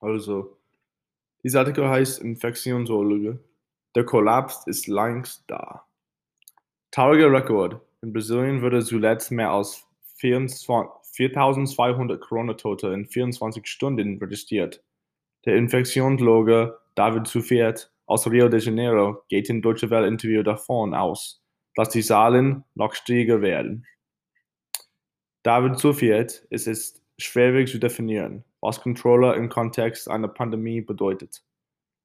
Also, dieser Artikel heißt Infektionsologie. Der Kollaps ist längst da. Trauriger Rekord. In Brasilien wurde zuletzt mehr als 4200 Corona-Tote in 24 Stunden registriert. Der Infektionsloge David Zufiet aus Rio de Janeiro geht in Deutsche Welle Interview davon aus, dass die Zahlen noch steiger werden. David Zufiet ist es schwierig zu definieren, was Controller im Kontext einer Pandemie bedeutet.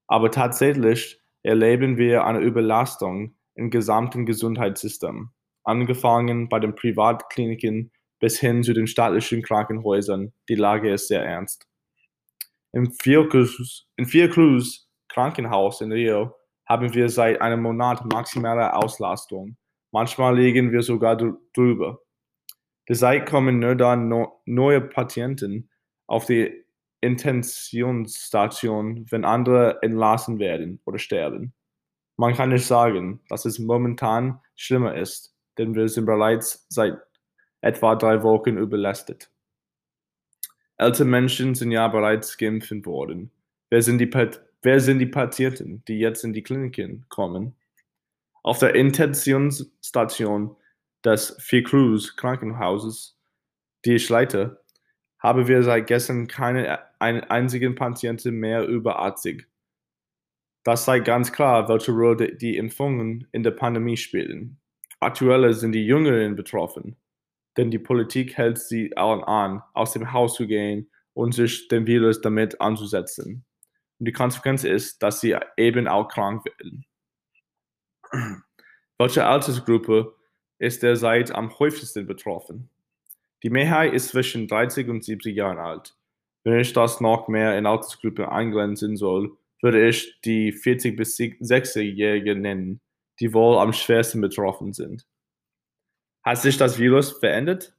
Aber tatsächlich erleben wir eine Überlastung im gesamten Gesundheitssystem, angefangen bei den Privatkliniken bis hin zu den staatlichen Krankenhäusern. Die Lage ist sehr ernst. Im Viercruz, Krankenhaus in Rio haben wir seit einem Monat maximale Auslastung. Manchmal liegen wir sogar drüber. Derzeit kommen nur dann neue Patienten auf die Intentionsstation, wenn andere entlassen werden oder sterben. Man kann nicht sagen, dass es momentan schlimmer ist, denn wir sind bereits seit etwa drei Wochen überlastet. Ältere Menschen sind ja bereits geimpft worden. Wer sind, die, wer sind die Patienten, die jetzt in die Kliniken kommen? Auf der Intentionsstation des Viercruz Krankenhauses, die ich leite, haben wir seit gestern keinen einzigen Patienten mehr über 80. Das zeigt ganz klar, welche Rolle die Impfungen in der Pandemie spielen. Aktuell sind die Jüngeren betroffen, denn die Politik hält sie allen an, aus dem Haus zu gehen und sich den Virus damit anzusetzen. Und die Konsequenz ist, dass sie eben auch krank werden. Welche Altersgruppe ist derzeit am häufigsten betroffen? Die Mehrheit ist zwischen 30 und 70 Jahren alt. Wenn ich das noch mehr in Altersgruppen eingrenzen soll, würde ich die 40 bis 60-Jährigen nennen, die wohl am schwersten betroffen sind. Hat sich das Virus verändert?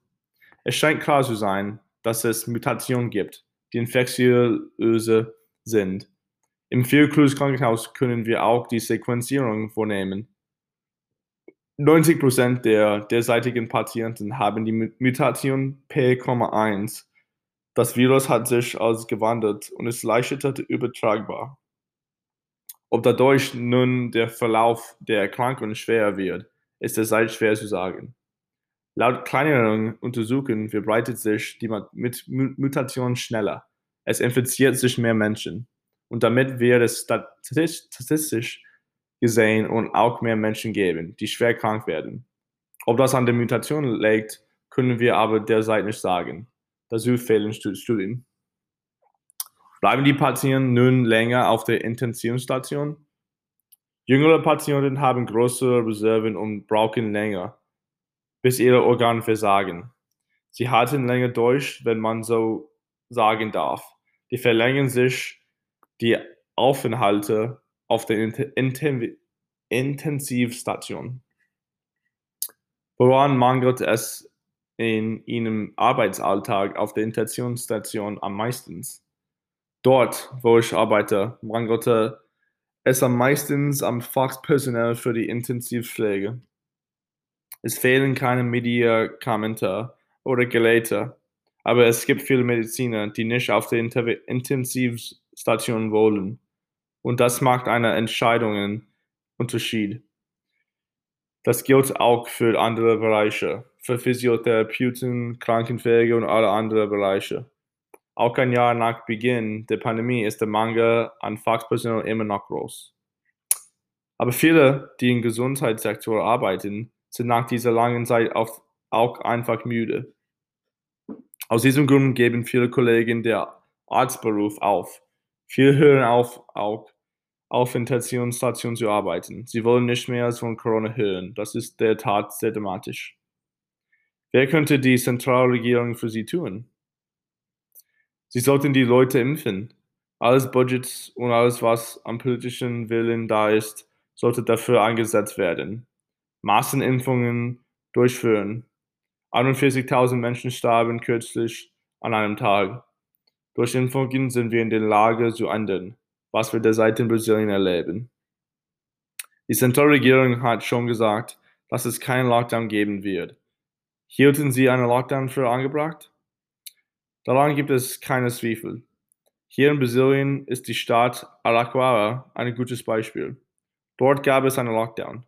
Es scheint klar zu sein, dass es Mutationen gibt, die infektiöse sind. Im Viercruz Krankenhaus können wir auch die Sequenzierung vornehmen. 90% der derzeitigen Patienten haben die Mutation P,1. Das Virus hat sich ausgewandert und ist leichter übertragbar. Ob dadurch nun der Verlauf der Erkrankung schwerer wird, ist derzeit schwer zu sagen. Laut kleineren Untersuchungen verbreitet sich die Mutation schneller. Es infiziert sich mehr Menschen. Und damit wird es statistisch gesehen und auch mehr Menschen geben, die schwer krank werden. Ob das an der Mutation liegt, können wir aber derzeit nicht sagen. Dazu fehlen Studien. Bleiben die Patienten nun länger auf der Intensivstation? Jüngere Patienten haben größere Reserven und brauchen länger, bis ihre Organe versagen. Sie halten länger durch, wenn man so sagen darf. Die verlängern sich die Aufenthalte auf der Intensivstation. Woran mangelt es in Ihrem Arbeitsalltag auf der Intensivstation am meisten? Dort, wo ich arbeite, mangelte es am meisten am Fachpersonal für die Intensivpflege. Es fehlen keine Medikamente oder Geräte, aber es gibt viele Mediziner, die nicht auf der Intensivstation wollen. Und das macht einen Entscheidungen Unterschied. Das gilt auch für andere Bereiche, für Physiotherapeuten, Krankenpflege und alle anderen Bereiche. Auch ein Jahr nach Beginn der Pandemie ist der Mangel an Fachpersonal immer noch groß. Aber viele, die im Gesundheitssektor arbeiten, sind nach dieser langen Zeit auch einfach müde. Aus diesem Grund geben viele Kollegen den Arztberuf auf. Viele hören auf, auch auf Intensivstationen zu arbeiten. Sie wollen nicht mehr von Corona hören. Das ist der Tat sehr dramatisch. Wer könnte die Zentralregierung für sie tun? Sie sollten die Leute impfen. Alles Budgets und alles, was am politischen Willen da ist, sollte dafür eingesetzt werden. Massenimpfungen durchführen. 41.000 Menschen starben kürzlich an einem Tag. Durch Impfungen sind wir in der Lage zu ändern, was wir derzeit in Brasilien erleben. Die Zentralregierung hat schon gesagt, dass es keinen Lockdown geben wird. Hielten Sie einen Lockdown für angebracht? Daran gibt es keine Zweifel. Hier in Brasilien ist die Stadt Araraquara ein gutes Beispiel. Dort gab es einen Lockdown.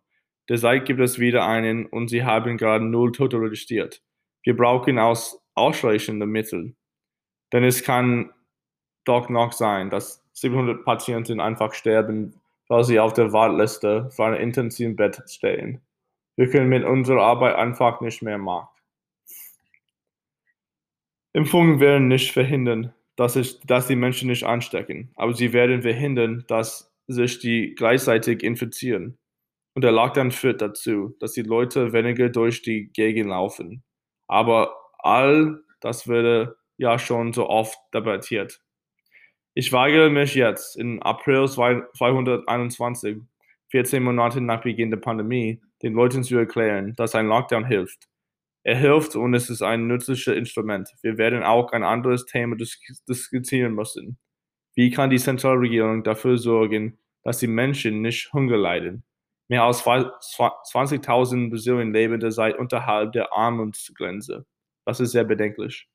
Derzeit gibt es wieder einen und sie haben gerade null Tote registriert. Wir brauchen aus ausreichende Mittel. Denn es kann doch noch sein, dass 700 Patienten einfach sterben, weil sie auf der Warteliste für ein Intensivbett stehen. Wir können mit unserer Arbeit einfach nicht mehr machen. Impfungen werden nicht verhindern, dass, ich, dass die Menschen nicht anstecken, aber sie werden verhindern, dass sich die gleichzeitig infizieren. Und der Lockdown führt dazu, dass die Leute weniger durch die Gegend laufen. Aber all das würde ja schon so oft debattiert. Ich weigere mich jetzt, im April 2021, 14 Monate nach Beginn der Pandemie, den Leuten zu erklären, dass ein Lockdown hilft. Er hilft und es ist ein nützliches Instrument. Wir werden auch ein anderes Thema dis diskutieren müssen. Wie kann die Zentralregierung dafür sorgen, dass die Menschen nicht Hunger leiden? Mehr als 20.000 Brasilien leben derzeit unterhalb der Armutsgrenze. Das ist sehr bedenklich.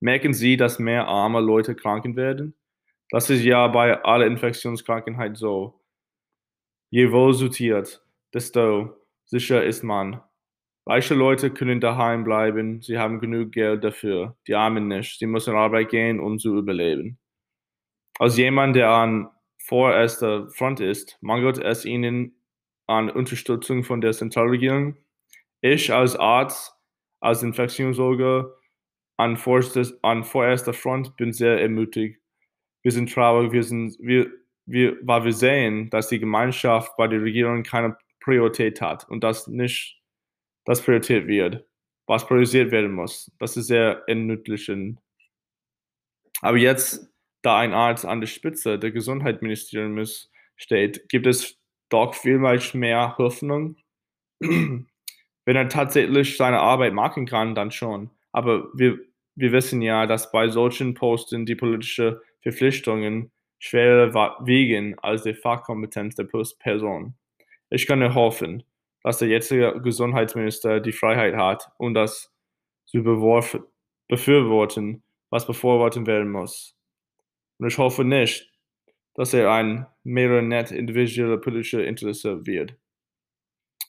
Merken Sie, dass mehr arme Leute kranken werden? Das ist ja bei aller Infektionskrankheit so. Je wohl sortiert, desto sicher ist man. Reiche Leute können daheim bleiben, sie haben genug Geld dafür, die Armen nicht, sie müssen Arbeit gehen, um zu überleben. Als jemand, der an vorerster Front ist, mangelt es ihnen an Unterstützung von der Zentralregierung. Ich als Arzt, als Infektionssorger, an, vorstes, an vorerster Front bin sehr ermutigt. Wir sind traurig, wir sind, wir, wir, weil wir sehen, dass die Gemeinschaft bei der Regierung keine Priorität hat und das nicht das Priorität wird, was priorisiert werden muss. Das ist sehr ermutigend. Aber jetzt, da ein Arzt an der Spitze der Gesundheitsministeriums steht, gibt es doch viel mehr Hoffnung. Wenn er tatsächlich seine Arbeit machen kann, dann schon. Aber wir, wir wissen ja, dass bei solchen Posten die politische Verpflichtungen schwerer wiegen als die Fachkompetenz der Person. Ich kann nur hoffen, dass der jetzige Gesundheitsminister die Freiheit hat, um das zu befürworten, was befürworten werden muss. Und ich hoffe nicht, dass er ein Marionette individueller politischer Interesse wird.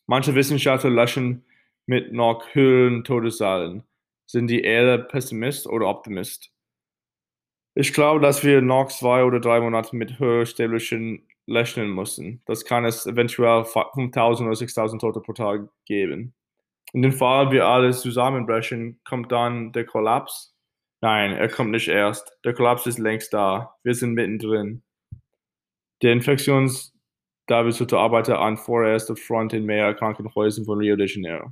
Manche Wissenschaftler löschen mit noch höheren Todeszahlen sind die eher Pessimist oder Optimist? Ich glaube, dass wir noch zwei oder drei Monate mit höherstäblichen rechnen müssen. Das kann es eventuell 5000 oder 6000 Tote pro Tag geben. In dem Fall, wir alles zusammenbrechen, kommt dann der Kollaps? Nein, er kommt nicht erst. Der Kollaps ist längst da. Wir sind mittendrin. Der Infektions- David Sutter arbeitet an vorerster Front in mehr Krankenhäusern von Rio de Janeiro.